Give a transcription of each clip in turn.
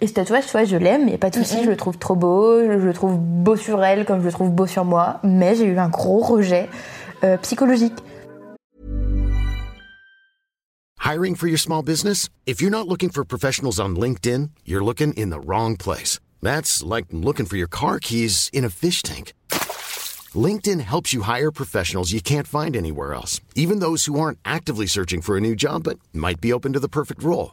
Et ce tatouage, tu vois, je l'aime, a pas de souci, je le trouve trop beau, je le trouve beau sur elle comme je le trouve beau sur moi, mais j'ai eu un gros rejet euh, psychologique. Hiring for your small business? If you're not looking for professionals on LinkedIn, you're looking in the wrong place. That's like looking for your car keys in a fish tank. LinkedIn helps you hire professionals you can't find anywhere else, even those who aren't actively searching for a new job but might be open to the perfect role.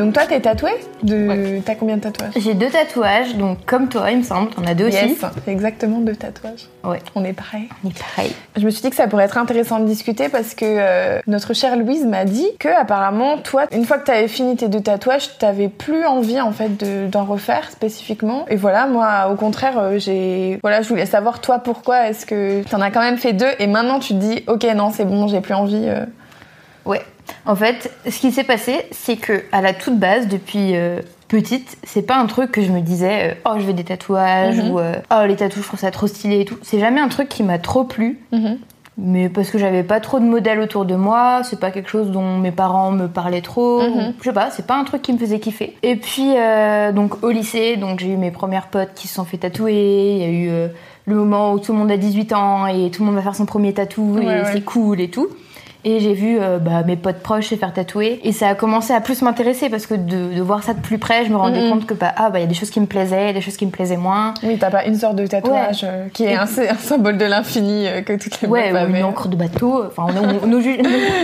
Donc toi, t'es tatouée de... T'as combien de tatouages? J'ai deux tatouages, donc comme toi, il me semble, t'en as deux aussi. Yes, exactement deux tatouages. Ouais, On est pareil. on est pareil. Je me suis dit que ça pourrait être intéressant de discuter parce que euh, notre chère Louise m'a dit que apparemment toi, une fois que t'avais fini tes deux tatouages, t'avais plus envie en fait de- d'en refaire spécifiquement. Et voilà, moi au contraire, euh, j'ai voilà, je voulais savoir toi pourquoi est-ce que t'en as quand même fait deux et maintenant tu te dis ok non c'est bon, j'ai plus envie. euh. Ouais. En fait, ce qui s'est passé, c'est que à la toute base, depuis euh, petite, c'est pas un truc que je me disais euh, oh je veux des tatouages Mhm. ou euh, oh les tatouages je trouve ça trop stylé et tout. C'est jamais un truc qui m'a trop plu. Mais parce que j'avais pas trop de modèles autour de moi, c'est pas quelque chose dont mes parents me parlaient trop. Mhm. ou- Je sais pas, c'est pas un truc qui me faisait kiffer. Et puis donc au lycée, donc j'ai eu mes premières potes qui se sont fait tatouer. Il y a eu le moment où tout le monde a 18 ans et tout le monde va faire son premier tatou Ouais, et ouais. c'est cool et tout. Et j'ai vu euh, bah, mes potes proches se faire tatouer. Et ça a commencé à plus m'intéresser parce que de, de voir ça de plus près, je me rendais Mhm. compte que bah, ah, bah, il y a des choses qui me plaisaient, des choses qui me plaisaient moins. Oui, t'as pas une sorte de tatouage euh, qui est un, un symbole de l'infini euh, que toutes les Ouais, ou une encre de bateau. Enfin, on, no, ju-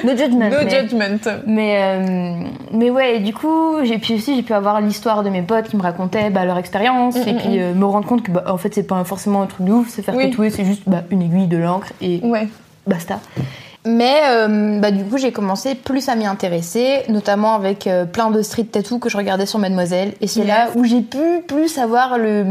no- judgment. No mais- judgment. Mais, euh, mais ouais, et du coup, j'ai puis aussi j'ai pu avoir l'histoire de mes potes qui me racontaient bah, leur expérience Mm, et puis euh, me rendre compte que bah, en fait c'est pas forcément un truc de ouf, se faire Oui. tatouer, c'est juste bah, une aiguille, de l'encre et Ouais. basta. Mais euh, bah, du coup, j'ai commencé plus à m'y intéresser, notamment avec euh, plein de street tattoos que je regardais sur Mademoiselle. Et c'est Yes. là où j'ai pu plus avoir le,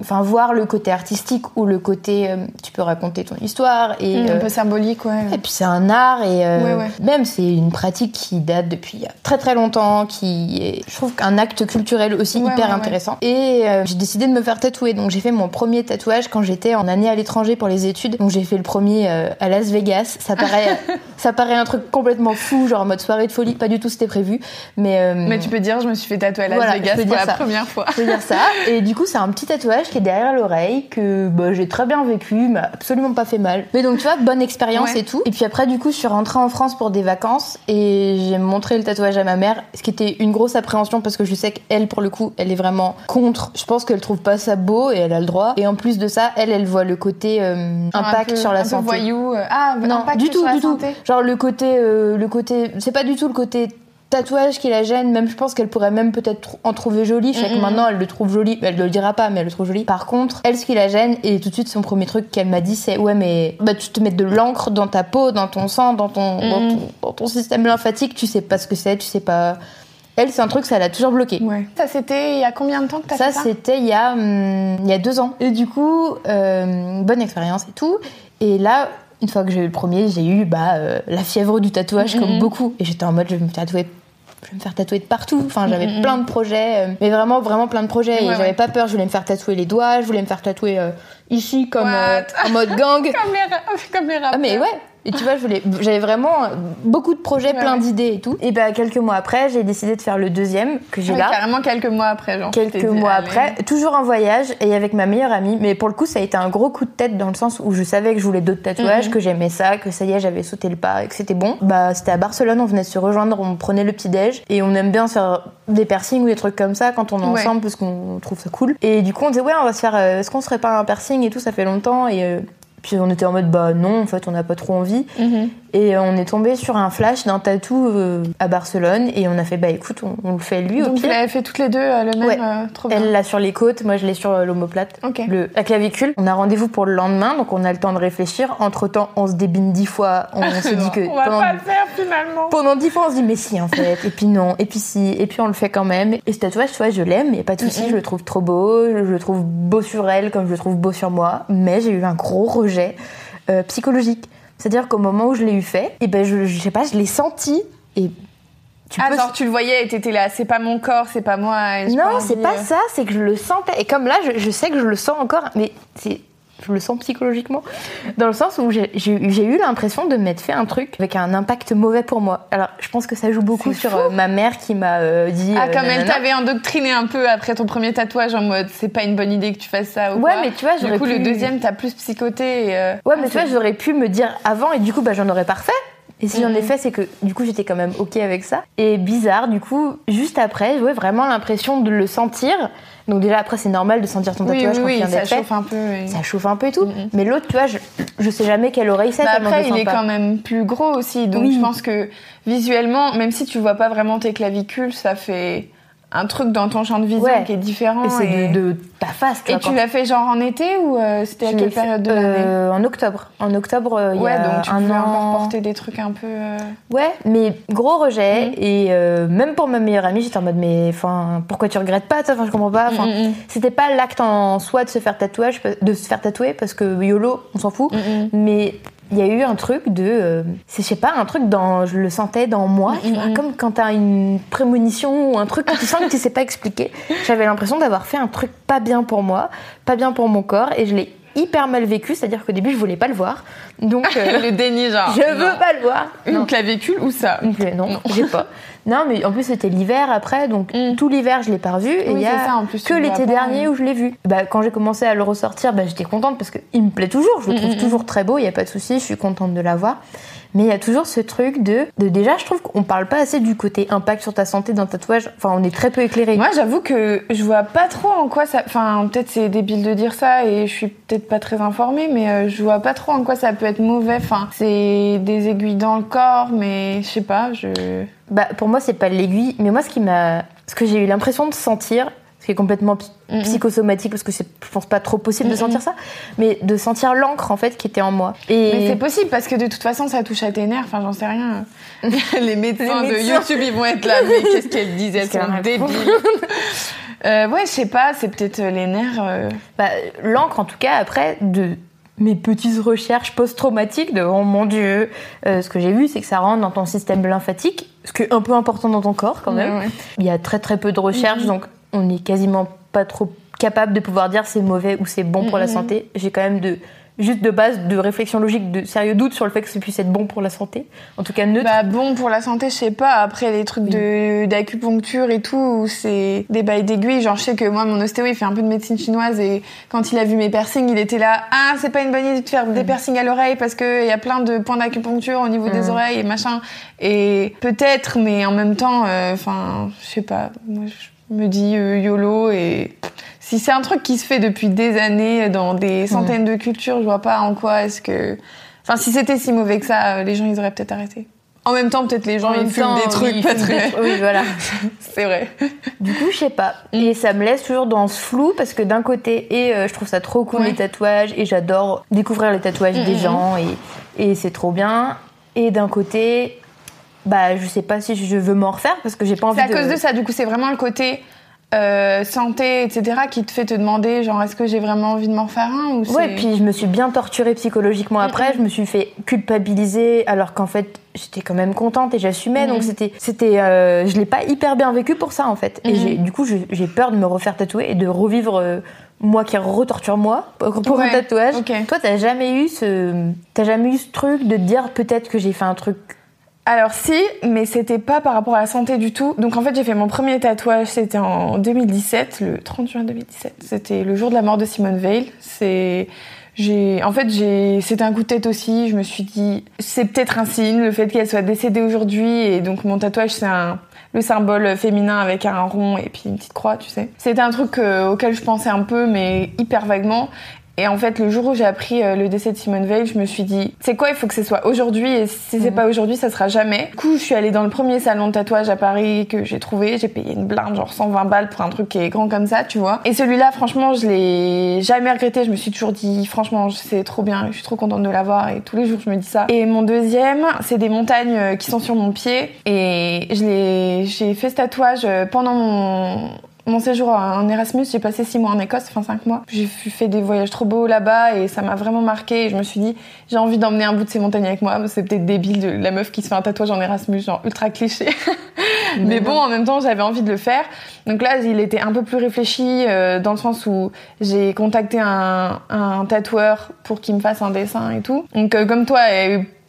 enfin voir le côté artistique ou le côté, euh, tu peux raconter ton histoire et un euh, peu symbolique, ouais. et puis c'est un art et euh, Ouais, ouais. même c'est une pratique qui date depuis il y a très très longtemps, qui est, je trouve qu'un acte culturel aussi Ouais, hyper intéressant. Et euh, j'ai décidé de me faire tatouer, donc j'ai fait mon premier tatouage quand j'étais en année à l'étranger pour les études. Donc j'ai fait le premier à Las Vegas. Ça paraît, ça paraît un truc complètement fou, genre en mode soirée de folie. Pas du tout, c'était prévu, mais euh, Mais tu peux dire, je me suis fait tatouer à Las Voilà, Vegas peux pour la ça. première fois. je veux dire ça. Et du coup, c'est un petit tatouage qui est derrière l'oreille que bah, j'ai très bien vécu, m'a absolument pas fait mal. Mais donc, tu vois, bonne expérience Ouais. et tout. Et puis après, du coup, je suis rentrée en France pour des vacances et j'ai montré le tatouage à ma mère, ce qui était une grosse appréhension parce que je sais qu'elle, pour le coup, elle est vraiment contre. Je pense qu'elle trouve pas ça beau et elle a le droit. Et en plus de ça, elle, elle voit le côté euh, un impact peu- sur la un peu santé. voyou. euh, Ah, Non, du tout, du tout. Genre le côté, euh, le côté, c'est pas du tout le côté tatouage qui la gêne. Même je pense qu'elle pourrait même peut-être en trouver joli. Je sais que maintenant elle le trouve joli. Elle ne le dira pas, mais elle le trouve joli. Par contre, elle ce qui la gêne et tout de suite son premier truc qu'elle m'a dit c'est ouais mais bah tu te mets de l'encre dans ta peau, dans ton sang, dans ton, dans ton, dans ton système lymphatique. Tu sais pas ce que c'est, tu sais pas. Elle c'est un truc ça l'a toujours bloqué. Ouais. Ça, c'était il y a combien de temps que t'as Ça, fait ça c'était il y a hum, il y a deux ans. Et du coup, euh, bonne expérience et tout. Et là, une fois que j'ai eu le premier, j'ai eu bah, euh, la fièvre du tatouage comme Mhm. beaucoup. Et j'étais en mode, je vais me tatouer. Je vais me faire tatouer de partout. Enfin, j'avais Mhm. plein de projets, euh, mais vraiment, vraiment plein de projets. Ouais, et j'avais ouais. pas peur. Je voulais me faire tatouer les doigts. Je voulais me faire tatouer euh, ici comme euh, en mode gang. Comme les, comme les rappeurs. Ah mais ouais. Et tu vois, je voulais, j'avais vraiment beaucoup de projets, Ouais, plein ouais. d'idées et tout. Et bah quelques mois après, j'ai décidé de faire le deuxième que j'ai Ouais, là. Carrément quelques mois après, genre. Quelques mois allez. après, toujours en voyage et avec ma meilleure amie. Mais pour le coup, ça a été un gros coup de tête dans le sens où je savais que je voulais d'autres tatouages, Mhm. que j'aimais ça, que ça y est, j'avais sauté le pas et que c'était bon. Bah, c'était à Barcelone, on venait de se rejoindre, on prenait le petit-déj et on aime bien se faire des piercings ou des trucs comme ça quand on est Ouais. ensemble parce qu'on trouve ça cool. Et du coup, on disait, ouais, on va se faire, euh, est-ce qu'on se ferait pas un piercing et tout, ça fait longtemps et. euh, puis on était en mode bah non en fait on n'a pas trop envie Mhm. Et on est tombé sur un flash d'un tatou euh, à Barcelone et on a fait bah écoute, on, on le fait lui au Donc, vous pire. l'avez fait toutes les deux euh, le même, Ouais. euh, trop bien. Elle l'a sur les côtes, moi je l'ai sur euh, l'omoplate, le, la clavicule. On a rendez-vous pour le lendemain, donc on a le temps de réfléchir. Entre temps, on se débine dix fois. On, se dit que on va pendant, pas le faire finalement. pendant dix fois, on se dit mais si en fait. Et puis non, et puis si, et puis on le fait quand même. Et ce tatouage, tu vois, je l'aime, y a pas de souci, Mhm. je le trouve trop beau, je le trouve beau sur elle comme je le trouve beau sur moi. Mais j'ai eu un gros rejet euh, psychologique. C'est-à-dire qu'au moment où je l'ai eu fait, et ben je, je sais pas, je l'ai senti et tu Ah, peux genre tu le voyais et t'étais là, c'est pas mon corps, c'est pas moi. non, c'est pas ça, c'est que je le sentais. Et comme là, je, je sais que je le sens encore, mais c'est. Je le sens psychologiquement. Dans le sens où j'ai eu l'impression de m'être fait un truc avec un impact mauvais pour moi. Alors, je pense que ça joue beaucoup sur euh, ma mère qui m'a euh, dit. Ah, euh, comme elle t'avait endoctriné un peu après ton premier tatouage en mode c'est pas une bonne idée que tu fasses ça ou Ouais, quoi. mais tu vois, Du j'aurais coup, pu- le deuxième, t'as plus psychoté. Et, euh, Ouais, ah, mais tu vois, j'aurais pu me dire avant et du coup, bah, j'en aurais pas refait. Et si j'en ai fait, c'est que du coup, j'étais quand même OK avec ça. Et bizarre, du coup, juste après, j'avais vraiment l'impression de le sentir. Donc, déjà, après, c'est normal de sentir ton tatouage oui, quand il oui, vient ça fait. chauffe un peu. Ça chauffe un peu et tout. Mhm. Mais l'autre, tu vois, je, je sais jamais quelle oreille c'est. Bah après, il est pas. quand même plus gros aussi, donc je pense que visuellement, même si tu vois pas vraiment tes clavicules, ça fait un truc dans ton champ de vision Ouais. qui est différent. Et c'est et- de, de ta face. Et vois, tu l'as fait genre en été ou euh, c'était à quelle période de l'année euh, En octobre. En octobre, euh, il y Ouais, a donc tu un an. encore porter des trucs un peu. Ouais, mais gros rejet. Mhm. Et même pour ma meilleure amie, j'étais en mode, mais enfin, pourquoi tu regrettes pas ça Enfin, je comprends pas. Mm, mm, C'était pas l'acte en soi de se faire tatouage, de se faire tatouer parce que YOLO, on s'en fout. mm, mm. Mais il y a eu un truc de, euh, c'est je sais pas, un truc dans, je le sentais dans moi, tu Mm, vois, mm. comme quand t'as une prémonition ou un truc que tu sens que tu sais pas expliquer. J'avais l'impression d'avoir fait un truc pas bien pour moi, pas bien pour mon corps, et je l'ai hyper mal vécu, c'est-à-dire qu'au début je voulais pas le voir, donc euh, le déni, genre. je veux pas le voir. Une clavicule ou ça? Non, Non. j'ai pas. Non, mais en plus c'était l'hiver après, donc Mm. tout l'hiver je l'ai pas revu. et il Oui, y a c'est ça, en plus, que l'été dernier où je l'ai vu. Bah, quand j'ai commencé à le ressortir, bah, j'étais contente parce qu'il me plaît toujours. Je le Mm, trouve mm, toujours très beau, il y a pas de souci, je suis contente de l'avoir. Mais il y a toujours ce truc de, de déjà, je trouve qu'on parle pas assez du côté impact sur ta santé d'un tatouage. Enfin, on est très peu éclairé. Moi, j'avoue que je vois pas trop en quoi ça. Enfin, peut-être c'est débile de dire ça et je suis peut-être pas très informée, mais euh, je vois pas trop en quoi ça peut être mauvais. Enfin, c'est des aiguilles dans le corps, mais je sais pas, je. Bah, pour moi, c'est pas l'aiguille, mais moi, ce qui m'a, ce que j'ai eu l'impression de sentir, ce qui est complètement psy- Mhm. psychosomatique parce que c'est, je pense pas trop possible de Mhm. sentir ça, mais de sentir l'encre en fait qui était en moi. Et Mais c'est possible parce que de toute façon, ça touche à tes nerfs. Enfin, j'en sais rien. Les médecins, Les de. YouTube, ils vont être là. Mais qu'est-ce qu'elles disent Elles sont débiles. Euh, ouais, je sais pas. C'est peut-être euh, les nerfs. euh. Bah, l'encre, en tout cas, après, de mes petites recherches post-traumatiques de oh mon dieu, euh, ce que j'ai vu, c'est que ça rentre dans ton système lymphatique, ce qui est un peu important dans ton corps quand même. Ouais, ouais. Il y a très très peu de recherches, Mhm. donc on n'est quasiment pas trop capable de pouvoir dire c'est mauvais ou c'est bon pour la Mhm. santé. J'ai quand même de juste de base de réflexion logique, de sérieux doute sur le fait que ça puisse être bon pour la santé. En tout cas neutre. Bah bon pour la santé, je sais pas. Après les trucs de d'acupuncture et tout, c'est des bails d'aiguilles. Genre je sais que moi mon ostéo il fait un peu de médecine chinoise et quand il a vu mes piercings, il était là. Ah c'est pas une bonne idée de faire des piercings à l'oreille parce que il y a plein de points d'acupuncture au niveau des Mhm. oreilles et machin. Et peut-être, mais en même temps, enfin je sais pas. Moi je me dis euh, yolo et si c'est un truc qui se fait depuis des années dans des centaines de cultures, je vois pas en quoi est-ce que. Enfin, si c'était si mauvais que ça, euh, les gens ils auraient peut-être arrêté. En même temps, peut-être les gens En ils fument temps, des trucs oui, pas des très. Oui, voilà. C'est vrai. Du coup, je sais pas. Mm. Et ça me laisse toujours dans ce flou parce que d'un côté, et euh, je trouve ça trop cool Ouais. les tatouages et j'adore découvrir les tatouages Mm, des mm, gens et, et c'est trop bien. Et d'un côté, bah je sais pas si je veux m'en refaire parce que j'ai pas envie C'est à de. cause de ça, du coup, c'est vraiment le côté euh, santé, etc., qui te fait te demander, genre, est-ce que j'ai vraiment envie de m'en faire un ou Ouais, puis je me suis bien torturée psychologiquement après. Mm, Je me suis fait culpabiliser alors qu'en fait j'étais quand même contente et j'assumais. Mm. Donc c'était, c'était, euh, je l'ai pas hyper bien vécu pour ça en fait. Et Mm. du coup j'ai peur de me refaire tatouer et de revivre euh, moi qui retorture moi pour un tatouage. ok. Toi t'as jamais eu ce, t'as jamais eu ce truc de te dire peut-être que j'ai fait un truc. Alors si, mais c'était pas par rapport à la santé du tout. Donc en fait, j'ai fait mon premier tatouage, c'était en 2017, le 30 juin 2017. C'était le jour de la mort de Simone Veil. C'est en fait, j'ai c'était un coup de tête aussi, je me suis dit c'est peut-être un signe le fait qu'elle soit décédée aujourd'hui et donc mon tatouage c'est un le symbole féminin avec un rond et puis une petite croix, tu sais. C'était un truc euh, auquel je pensais un peu mais hyper vaguement Et en fait, le jour où j'ai appris euh, le décès de Simone Veil, je me suis dit, c'est quoi, il faut que ce soit aujourd'hui, et si c'est Mhm. pas aujourd'hui, ça sera jamais. Du coup, je suis allée dans le premier salon de tatouage à Paris que j'ai trouvé, j'ai payé une blinde, genre 120 balles pour un truc qui est grand comme ça, tu vois. Et celui-là, franchement, je l'ai jamais regretté, je me suis toujours dit, franchement, c'est trop bien, je suis trop contente de l'avoir, et tous les jours, je me dis ça. Et mon deuxième, c'est des montagnes euh, qui sont sur mon pied, et je l'ai, j'ai fait ce tatouage euh, pendant mon, mon séjour en Erasmus, j'ai passé six mois en Écosse, enfin cinq mois. J'ai fait des voyages trop beaux là-bas et ça m'a vraiment marqué. Et je me suis dit, j'ai envie d'emmener un bout de ces montagnes avec moi. C'est peut-être débile de la meuf qui se fait un tatouage en Erasmus, genre ultra cliché. Mais bon, en même temps, j'avais envie de le faire. Donc là, il était un peu plus réfléchi euh, dans le sens où j'ai contacté un, un tatoueur pour qu'il me fasse un dessin et tout. Donc euh, comme toi,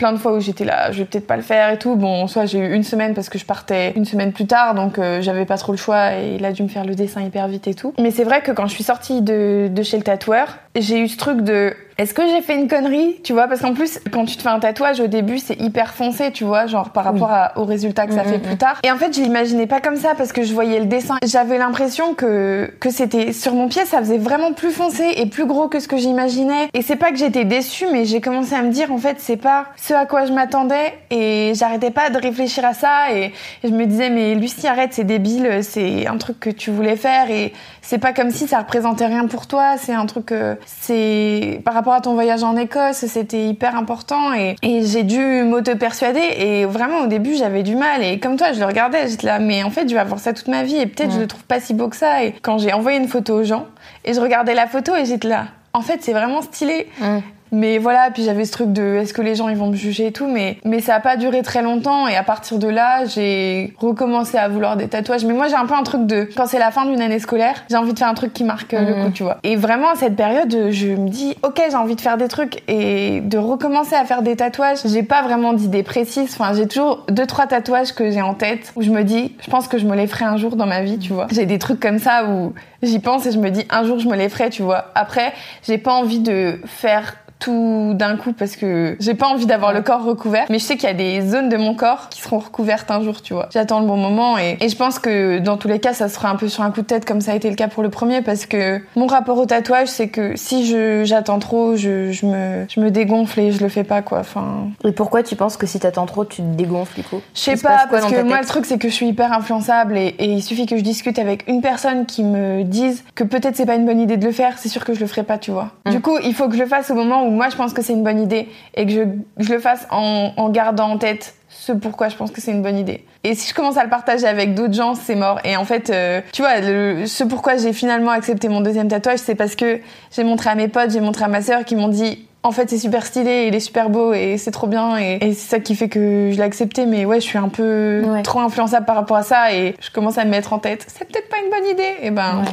plein de fois où j'étais là, je vais peut-être pas le faire et tout. Bon, soit j'ai eu une semaine parce que je partais une semaine plus tard, donc euh, j'avais pas trop le choix et il a dû me faire le dessin hyper vite et tout. Mais c'est vrai que quand je suis sortie de, de chez le tatoueur, j'ai eu ce truc de est-ce que j'ai fait une connerie Tu vois, parce qu'en plus, quand tu te fais un tatouage au début, c'est hyper foncé, tu vois, genre par rapport au résultat que ça Mhm, fait mhm. plus tard. Et en fait, je l'imaginais pas comme ça parce que je voyais le dessin. J'avais l'impression que, que c'était sur mon pied, ça faisait vraiment plus foncé et plus gros que ce que j'imaginais. Et c'est pas que j'étais déçue, mais j'ai commencé à me dire, en fait, c'est pas ce à quoi je m'attendais et j'arrêtais pas de réfléchir à ça et, et je me disais, mais Lucie, arrête, c'est débile, c'est un truc que tu voulais faire et c'est pas comme si ça représentait rien pour toi, c'est un truc, euh, c'est par rapport à ton voyage en Écosse, c'était hyper important et, et j'ai dû m'auto-persuader et vraiment au début j'avais du mal et comme toi je le regardais, j'étais là mais en fait je vais avoir ça toute ma vie et peut-être je le trouve pas si beau que ça et quand j'ai envoyé une photo aux gens et je regardais la photo et j'étais là, en fait c'est vraiment stylé Mm. Mais voilà, puis j'avais ce truc de est-ce que les gens ils vont me juger et tout, mais, mais ça a pas duré très longtemps et à partir de là, j'ai recommencé à vouloir des tatouages. Mais moi j'ai un peu un truc de quand c'est la fin d'une année scolaire, j'ai envie de faire un truc qui marque euh, le Mhm. coup, tu vois. Et vraiment à cette période, je me dis ok, j'ai envie de faire des trucs et de recommencer à faire des tatouages. J'ai pas vraiment d'idée précise, enfin j'ai toujours deux trois tatouages que j'ai en tête où je me dis je pense que je me les ferai un jour dans ma vie, tu vois. J'ai des trucs comme ça où j'y pense et je me dis un jour je me les ferai, tu vois. Après, j'ai pas envie de faire tout d'un coup parce que j'ai pas envie d'avoir le corps recouvert. Mais je sais qu'il y a des zones de mon corps qui seront recouvertes un jour tu vois. J'attends le bon moment et, et je pense que dans tous les cas ça sera un peu sur un coup de tête comme ça a été le cas pour le premier parce que mon rapport au tatouage c'est que si j'attends trop je, je me je me dégonfle et je le fais pas quoi. Enfin. Et pourquoi tu penses que si t'attends trop, tu te dégonfles du coup? Je sais pas, parce que moi, le truc, c'est que je suis hyper influençable et, et il suffit que je discute avec une personne qui me dise que peut-être c'est pas une bonne idée de le faire, c'est sûr que je le ferai pas, tu vois. Mm. Du coup, il faut que je le fasse au moment où moi je pense que c'est une bonne idée et que je, le fasse en, gardant en tête ce pourquoi je pense que c'est une bonne idée. Et si je commence à le partager avec d'autres gens, c'est mort. Et en fait, euh, tu vois, ce pourquoi j'ai finalement accepté mon deuxième tatouage, c'est parce que j'ai montré à mes potes, j'ai montré à ma sœur qui m'ont dit en fait, c'est super stylé, il est super beau et c'est trop bien. Et, et c'est ça qui fait que je l'ai accepté. Mais ouais, je suis un peu Ouais. trop influençable par rapport à ça et je commence à me mettre en tête. C'est peut-être pas une bonne idée. Et ben, Ouais.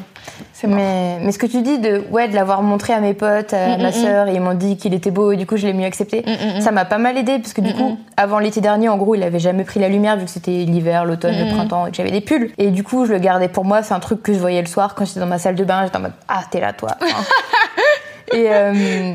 c'est mort. Mais, mais ce que tu dis de, ouais, de l'avoir montré à mes potes, à Mm, ma mm, sœur, et ils m'ont dit qu'il était beau, et du coup, je l'ai mieux accepté. Mm, mm, Ça m'a pas mal aidé, parce que du Mm, coup, mm. avant l'été dernier, en gros, il avait jamais pris la lumière, vu que c'était l'hiver, l'automne, Mm, le mm. printemps, et que j'avais des pulls. Et du coup, je le gardais pour moi, c'est un truc que je voyais le soir quand j'étais dans ma salle de bain, j'étais en mode, ah, t'es là, toi. Hein. Et, euh,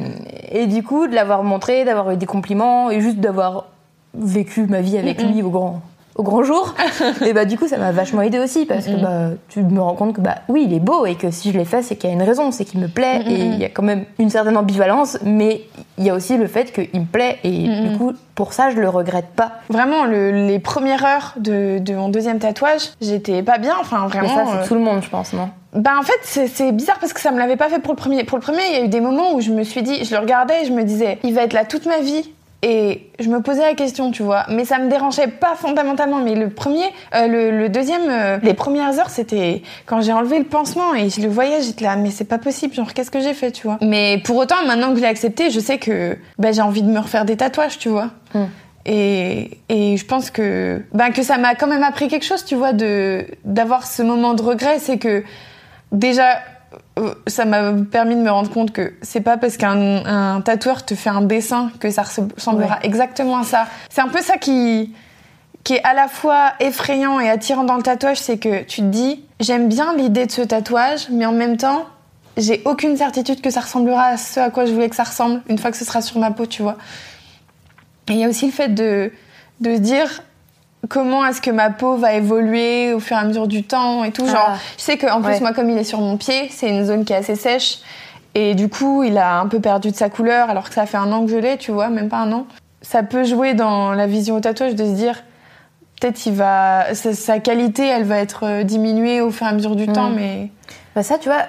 et du coup, de l'avoir montré, d'avoir eu des compliments, et juste d'avoir vécu ma vie avec Mm, lui au grand au grand jour et bah du coup ça m'a vachement aidé aussi parce que Mm, mm. bah tu me rends compte que bah oui il est beau et que si je l'ai fait c'est qu'il y a une raison c'est qu'il me plaît Mm, mm, et il y a quand même une certaine ambivalence mais il y a aussi le fait qu'il me plaît et du mm. coup pour ça je le regrette pas Vraiment, le- les premières heures de, de mon deuxième tatouage, j'étais pas bien. Enfin, mais vraiment. ça c'est euh, tout le monde je pense non? Bah en fait c'est c'est bizarre parce que ça me l'avait pas fait pour le premier. Pour le premier il y a eu des moments où je me suis dit, je le regardais et je me disais, il va être là toute ma vie. Et je me posais la question, tu vois, mais ça me dérangeait pas fondamentalement. Mais le premier, euh, le, le deuxième, euh, les premières heures, c'était quand j'ai enlevé le pansement et je le voyais, j'étais là, mais c'est pas possible, genre qu'est-ce que j'ai fait, tu vois? Mais pour autant, maintenant que je l'ai accepté, je sais que bah, j'ai envie de me refaire des tatouages, tu vois. Mm. Et, et je pense que, ben, que ça m'a quand même appris quelque chose, tu vois, de d'avoir ce moment de regret. C'est que déjà, ça m'a permis de me rendre compte que c'est pas parce qu'un un tatoueur te fait un dessin que ça ressemblera Ouais. exactement à ça. C'est un peu ça qui qui est à la fois effrayant et attirant dans le tatouage, c'est que tu te dis j'aime bien l'idée de ce tatouage, mais en même temps j'ai aucune certitude que ça ressemblera à ce à quoi je voulais que ça ressemble une fois que ce sera sur ma peau, tu vois. Et il y a aussi le fait de, de se dire comment est-ce que ma peau va évoluer au fur et à mesure du temps et tout. Genre, Ah. je sais qu'en plus, Ouais. moi, comme il est sur mon pied, c'est une zone qui est assez sèche. Et du coup, il a un peu perdu de sa couleur alors que ça fait un an que je l'ai, tu vois, même pas un an. Ça peut jouer dans la vision au tatouage de se dire peut-être il va sa, sa qualité, elle va être euh, diminuée au fur et à mesure du temps, mais Bah ça, tu vois,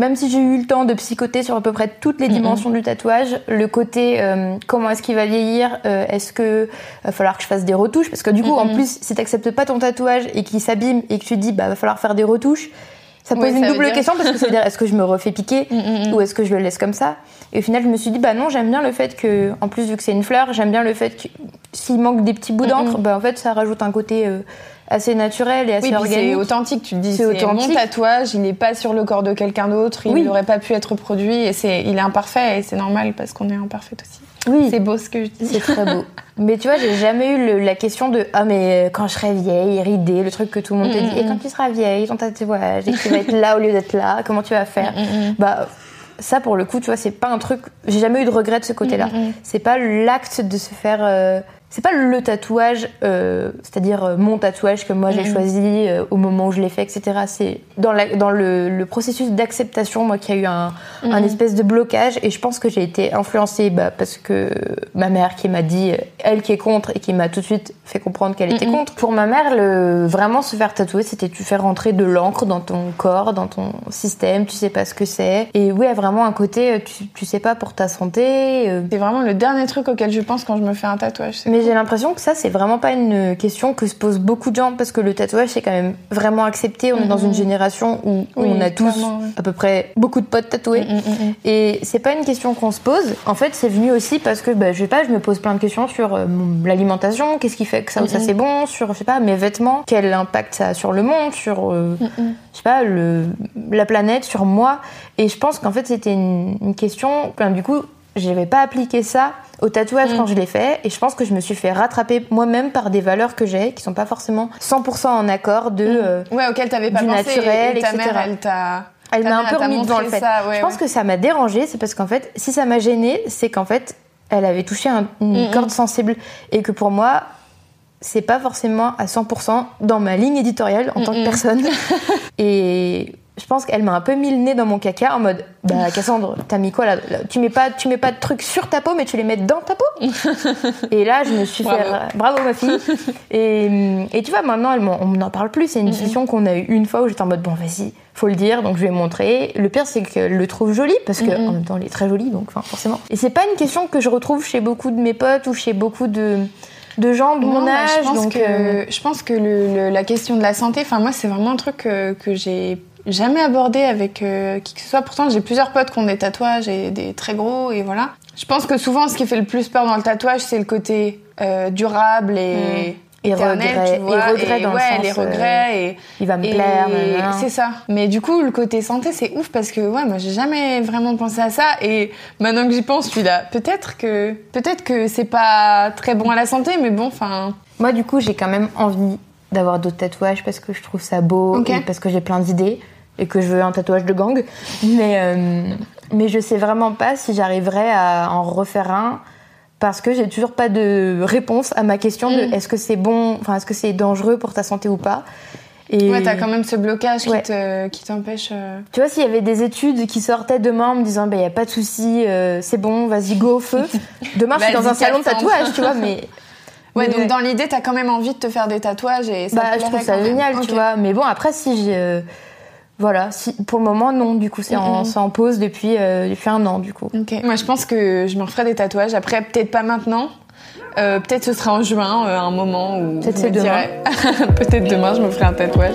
même si j'ai eu le temps de psychoter sur à peu près toutes les dimensions du tatouage, le côté euh, comment est-ce qu'il va vieillir, euh, est-ce que va falloir que je fasse des retouches, parce que du coup, en plus, si t'acceptes pas ton tatouage et qu'il s'abîme et que tu te dis bah va falloir faire des retouches, ça pose Ouais, une ça double question parce que ça veut dire est-ce que je me refais piquer ou est-ce que je le laisse comme ça? Et au final, je me suis dit bah non, j'aime bien le fait que, en plus vu que c'est une fleur, j'aime bien le fait que s'il manque des petits bouts d'encre, bah en fait ça rajoute un côté euh, assez naturel et assez oui, puis c'est organique. authentique. Tu te dis, C'est mon tatouage, il n'est pas sur le corps de quelqu'un d'autre, il Oui. n'aurait pas pu être produit, et c'est, il est imparfait, et c'est normal parce qu'on est imparfait aussi. Oui. C'est beau ce que je dis. C'est très beau. Mais tu vois, j'ai jamais eu le- la question de ah mais euh, quand je serai vieille, ridée, le truc que tout le monde te dit. Et quand tu seras vieille, ton tatouage, et que tu vas être là au lieu d'être là, comment tu vas faire? Bah ça pour le coup, tu vois, c'est pas un truc. J'ai jamais eu de regret de ce côté-là. C'est pas l'acte de se faire. euh, c'est pas le tatouage, euh, c'est-à-dire euh, mon tatouage que moi j'ai choisi euh, au moment où je l'ai fait, etc. C'est dans, la- dans le, le processus d'acceptation, moi, qui a eu un, un espèce de blocage. Et je pense que j'ai été influencée bah, parce que ma mère qui m'a dit, elle qui est contre et qui m'a tout de suite fait comprendre qu'elle était contre. Pour ma mère, le, vraiment se faire tatouer, c'était tu fais rentrer de l'encre dans ton corps, dans ton système, tu sais pas ce que c'est. Et oui, vraiment un côté, tu, tu sais pas pour ta santé. euh, C'est vraiment le dernier truc auquel je pense quand je me fais un tatouage. Mais j'ai l'impression que ça, c'est vraiment pas une question que se posent beaucoup de gens parce que le tatouage, c'est quand même vraiment accepté. On est dans une génération où, où Oui, on a tous oui. à peu près beaucoup de potes tatoués. Et c'est pas une question qu'on se pose. En fait, c'est venu aussi parce que, bah, je sais pas, je me pose plein de questions sur euh, l'alimentation, qu'est-ce qui fait que ça ou ça c'est bon, sur, je sais pas, mes vêtements, quel impact ça a sur le monde, sur, euh, je sais pas, le, la planète, sur moi. Et je pense qu'en fait, c'était une, une question, enfin, du coup, j'avais pas appliqué ça au tatouage quand je l'ai fait. Et je pense que je me suis fait rattraper moi-même par des valeurs que j'ai qui sont pas forcément 100% en accord de. euh, Ouais, auquel t'avais pas du pensé. naturel, et ta etc. mère, elle t'a. elle m'a un peu remis devant le fait. ça, ouais, je pense ouais. que ça m'a dérangé, c'est parce qu'en fait, si ça m'a gêné, c'est qu'en fait, elle avait touché un- une corde sensible et que pour moi, c'est pas forcément à 100% dans ma ligne éditoriale en tant que personne. et je pense qu'elle m'a un peu mis le nez dans mon caca en mode bah Cassandre t'as mis quoi là, tu mets pas tu mets pas de trucs sur ta peau mais tu les mets dans ta peau et là je me suis Bravo. fait bravo ma fille. Et, et tu vois maintenant elle on n'en parle plus. C'est une discussion qu'on a eu une fois où j'étais en mode bon vas-y faut le dire donc je vais montrer. Le pire c'est qu'elle le trouve joli parce que en même temps elle est très jolie donc enfin forcément. Et c'est pas une question que je retrouve chez beaucoup de mes potes ou chez beaucoup de de gens de mon bah, âge je pense donc que, euh, je pense que le- le- la question de la santé, enfin moi c'est vraiment un truc que, que j'ai jamais abordé avec euh, qui que ce soit. Pourtant j'ai plusieurs potes qui ont des tatouages et des très gros et voilà. Je pense que souvent ce qui fait le plus peur dans le tatouage c'est le côté euh, durable et Et éternel, regrets. tu vois, Et regrets dans le ouais, sens, les euh, regrets et il va me et plaire c'est ça. Mais du coup, le côté santé, c'est ouf parce que ouais, moi, j'ai jamais vraiment pensé à ça. Et maintenant que j'y pense, je suis là. Peut-être que peut-être que c'est pas très bon à la santé, mais bon, enfin. Moi, du coup, j'ai quand même envie d'avoir d'autres tatouages parce que je trouve ça beau et parce que j'ai plein d'idées et que je veux un tatouage de gang. Mais, euh, mais je sais vraiment pas si j'arriverai à en refaire un parce que j'ai toujours pas de réponse à ma question de Mm. est-ce que c'est bon, enfin, est-ce que c'est dangereux pour ta santé ou pas. Et Ouais, t'as quand même ce blocage Ouais. qui te- qui t'empêche. euh, tu vois, s'il y avait des études qui sortaient demain en me disant, il bah, y a pas de souci, euh, c'est bon, vas-y, go au feu. Demain, je suis dans un salon de tatouage, tu vois, mais. Ouais, mais donc dans l'idée, t'as quand même envie de te faire des tatouages et ça Bah, je trouve ça génial, Ok. tu vois. Mais bon, après, si j'ai. euh, voilà, si, pour le moment, non. Du coup, c'est en, c'est en pause depuis, euh, depuis un an, du coup. Ok. Moi, je pense que je me referai des tatouages. Après, peut-être pas maintenant. Euh, peut-être ce sera en juin, euh, un moment où. Peut-être je c'est demain. peut-être demain, je me ferai un tatouage.